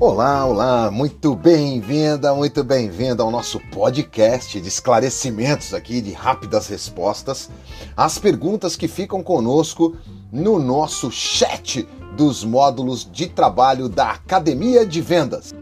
Olá, olá, muito bem-vinda, muito bem-vinda ao nosso podcast de esclarecimentos aqui, de rápidas respostas às perguntas que ficam conosco no nosso chat dos módulos de trabalho da Academia de Vendas.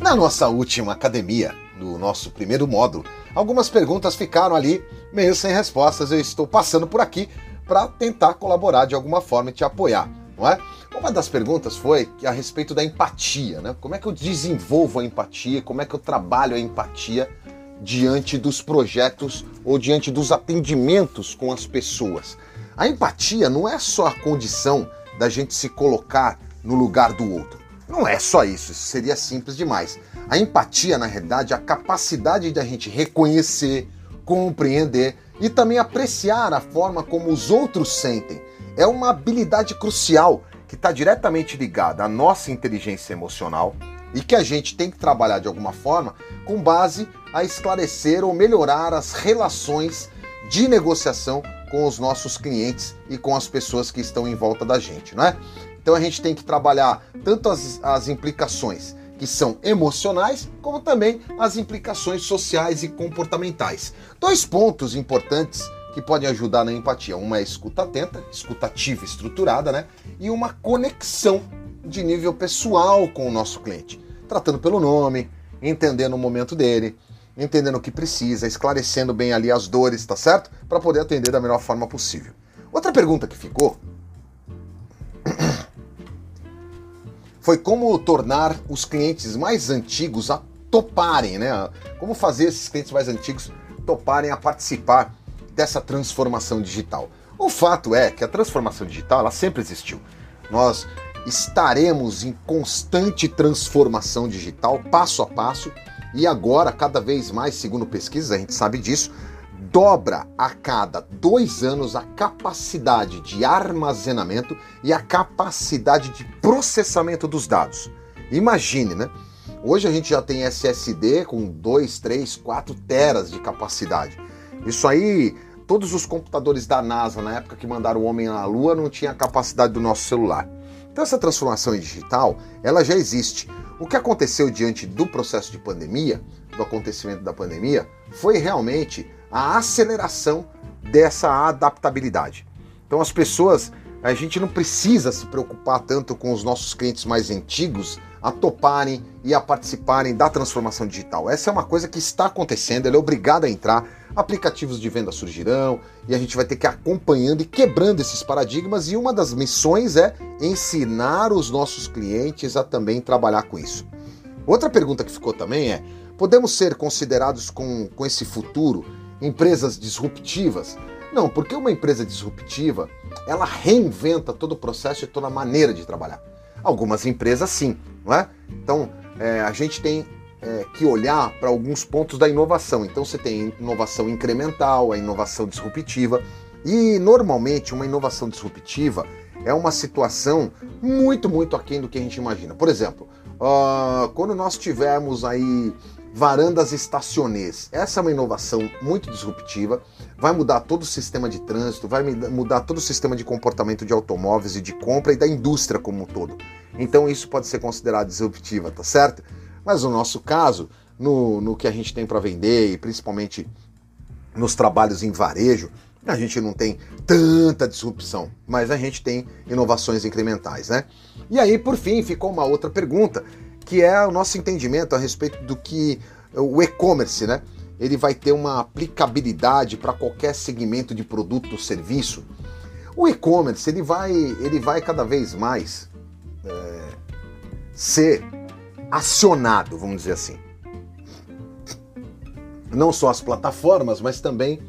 Na nossa última academia, nosso primeiro módulo, algumas perguntas ficaram ali meio sem respostas. Eu estou passando por aqui para tentar colaborar de alguma forma e te apoiar, não é? Uma das perguntas foi a respeito da empatia, né? Como é que eu desenvolvo a empatia? Como é que eu trabalho a empatia diante dos projetos ou diante dos atendimentos com as pessoas? A empatia não é só a condição da gente se colocar no lugar do outro. Não é só isso, isso seria simples demais. A empatia, na realidade, é a capacidade de a gente reconhecer, compreender e também apreciar a forma como os outros sentem. É uma habilidade crucial que está diretamente ligada à nossa inteligência emocional e que a gente tem que trabalhar de alguma forma com base a esclarecer ou melhorar as relações de negociação com os nossos clientes e com as pessoas que estão em volta da gente, não é? Então a gente tem que trabalhar tanto as, as implicações que são emocionais, como também as implicações sociais e comportamentais. Dois pontos importantes que podem ajudar na empatia. Uma é escuta atenta, escutativa estruturada, né? E uma conexão de nível pessoal com o nosso cliente, tratando pelo nome, entendendo o momento dele, entendendo o que precisa, esclarecendo bem ali as dores, tá certo? Para poder atender da melhor forma possível. Outra pergunta que ficou foi como tornar os clientes mais antigos a toparem, né? Como fazer esses clientes mais antigos toparem a participar dessa transformação digital. O fato é que a transformação digital ela sempre existiu. Nós estaremos em constante transformação digital, passo a passo, e agora, cada vez mais, segundo pesquisas, a gente sabe disso, dobra a cada dois anos a capacidade de armazenamento e a capacidade de processamento dos dados. Imagine, né? Hoje a gente já tem SSD com 2, 3, 4 teras de capacidade. Isso aí, todos os computadores da NASA na época que mandaram o homem à Lua não tinha a capacidade do nosso celular. Então essa transformação digital, ela já existe. O que aconteceu diante do processo de pandemia, do acontecimento da pandemia, foi realmente a aceleração dessa adaptabilidade. Então as pessoas, a gente não precisa se preocupar tanto com os nossos clientes mais antigos a toparem e a participarem da transformação digital. Essa é uma coisa que está acontecendo, ela é obrigada a entrar. Aplicativos de venda surgirão e a gente vai ter que ir acompanhando e quebrando esses paradigmas. E uma das missões é ensinar os nossos clientes a também trabalhar com isso. Outra pergunta que ficou também é: podemos ser considerados com, com esse futuro empresas disruptivas? Não, porque uma empresa disruptiva, ela reinventa todo o processo e toda a maneira de trabalhar. Algumas empresas sim, não é? Então, é, a gente tem é, que olhar para alguns pontos da inovação. Então, você tem inovação incremental, a inovação disruptiva, e normalmente uma inovação disruptiva é uma situação muito, muito aquém do que a gente imagina. Por exemplo, uh, quando nós tivermos aí varandas estacionês. Essa é uma inovação muito disruptiva, vai mudar todo o sistema de trânsito, vai mudar todo o sistema de comportamento de automóveis e de compra e da indústria como um todo. Então isso pode ser considerado disruptiva, tá certo? Mas no nosso caso, no, no que a gente tem para vender e principalmente nos trabalhos em varejo, a gente não tem tanta disrupção, mas a gente tem inovações incrementais, né? E aí, por fim, ficou uma outra pergunta que é o nosso entendimento a respeito do que o e-commerce, né? Ele vai ter uma aplicabilidade para qualquer segmento de produto ou serviço. O e-commerce ele vai, ele vai cada vez mais é, ser acionado, vamos dizer assim. Não só as plataformas, mas também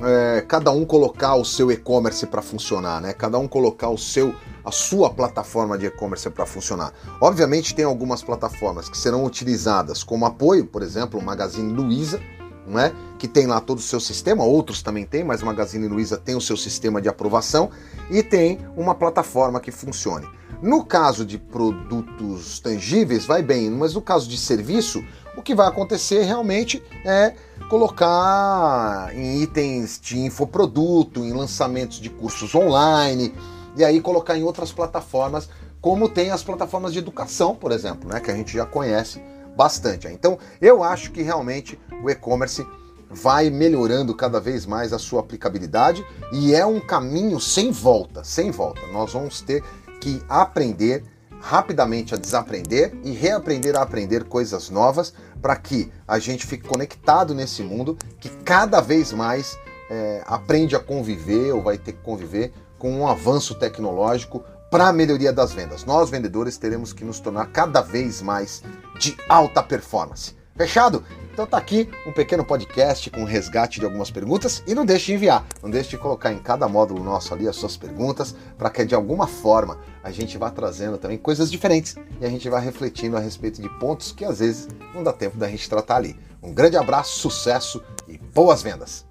é, cada um colocar o seu e-commerce para funcionar, né? Cada um colocar o seu a sua plataforma de e-commerce para funcionar. Obviamente tem algumas plataformas que serão utilizadas como apoio, por exemplo, o Magazine Luiza, não é? Que tem lá todo o seu sistema, outros também tem, mas Magazine Luiza tem o seu sistema de aprovação e tem uma plataforma que funcione. No caso de produtos tangíveis, vai bem, mas no caso de serviço, o que vai acontecer realmente é colocar em itens de infoproduto, em lançamentos de cursos online, e aí colocar em outras plataformas, como tem as plataformas de educação, por exemplo, né, que a gente já conhece bastante. Então, eu acho que realmente o e-commerce vai melhorando cada vez mais a sua aplicabilidade e é um caminho sem volta, sem volta. Nós vamos ter que aprender rapidamente a desaprender e reaprender a aprender coisas novas para que a gente fique conectado nesse mundo que cada vez mais é, aprende a conviver ou vai ter que conviver com um avanço tecnológico para a melhoria das vendas. Nós, vendedores, teremos que nos tornar cada vez mais de alta performance. Fechado? Então tá aqui um pequeno podcast com resgate de algumas perguntas e não deixe de enviar, não deixe de colocar em cada módulo nosso ali as suas perguntas para que de alguma forma a gente vá trazendo também coisas diferentes e a gente vá refletindo a respeito de pontos que às vezes não dá tempo da gente tratar ali. Um grande abraço, sucesso e boas vendas!